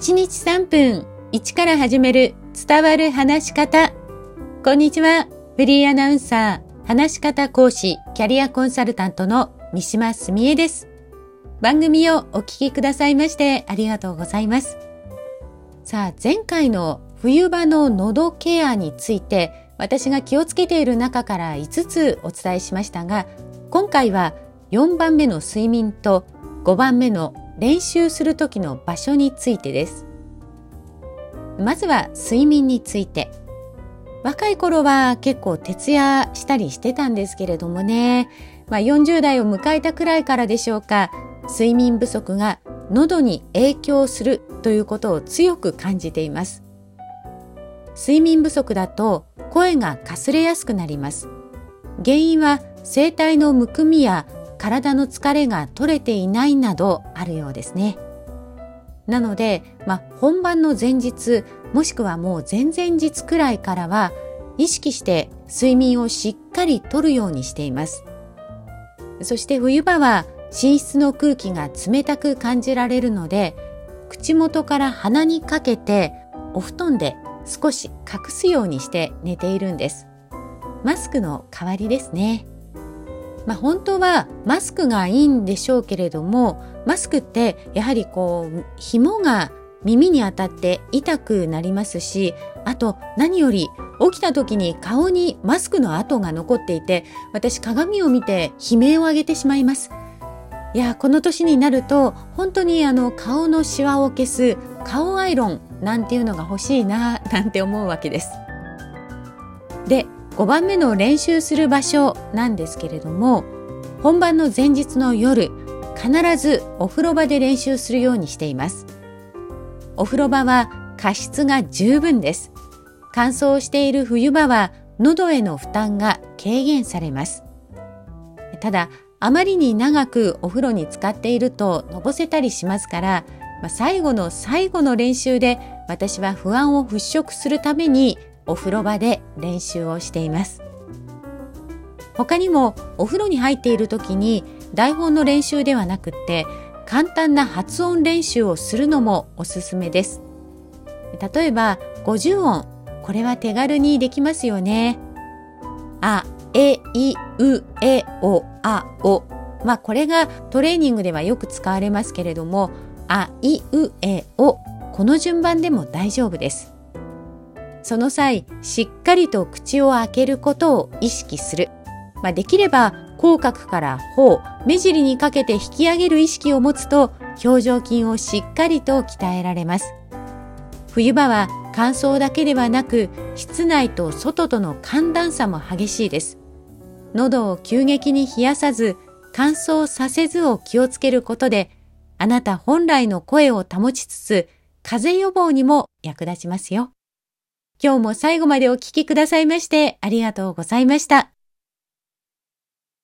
1日3分1から始める伝わる話し方。こんにちは。フリーアナウンサー、話し方講師、キャリアコンサルタントの三島澄江です。番組をお聞きくださいましてありがとうございます。さあ、前回の冬場の喉ケアについて私が気をつけている中から5つお伝えしましたが、今回は4番目の睡眠と5番目の練習する時の場所についてです。まずは睡眠について。若い頃は結構徹夜したりしてたんですけれどもね、まあ、40代を迎えたくらいからでしょうか、睡眠不足が喉に影響するということを強く感じています。睡眠不足だと声がかすれやすくなります。原因は声帯のむくみや体の疲れが取れていないなどあるようですね。なので、まあ、本番の前日もしくはもう前々日くらいからは意識して睡眠をしっかりとるようにしています。そして冬場は寝室の空気が冷たく感じられるので口元から鼻にかけてお布団で少し隠すようにして寝ているんです。マスクの代わりですね。まあ、本当はマスクがいいんでしょうけれどもマスクってやはりこう紐が耳に当たって痛くなりますしあと何より起きた時に顔にマスクの跡が残っていて私鏡を見て悲鳴を上げてしまいます。いやこの年になると本当にあの顔のシワを消す顔アイロンなんていうのが欲しいななんて思うわけです。で5番目の練習する場所なんですけれども本番の前日の夜必ずお風呂場で練習するようにしています。お風呂場は加湿が十分です。乾燥している冬場は喉への負担が軽減されます。ただあまりに長くお風呂に浸かっているとのぼせたりしますから、まあ、最後の最後の練習で私は不安を払拭するためにお風呂場で練習をしています。他にもお風呂に入っている時に台本の練習ではなくって簡単な発音練習をするのもおすすめです。例えば50音これは手軽にできますよね。あ、え、い、う、え、お、あ、お。まあこれがトレーニングではよく使われますけれどもあ、い、う、え、お。この順番でも大丈夫です。その際、しっかりと口を開けることを意識する。まあ、できれば、口角から頬、目尻にかけて引き上げる意識を持つと、表情筋をしっかりと鍛えられます。冬場は乾燥だけではなく、室内と外との寒暖差も激しいです。喉を急激に冷やさず、乾燥させずを気をつけることで、あなた本来の声を保ちつつ、風邪予防にも役立ちますよ。今日も最後までお聴きくださいましてありがとうございました。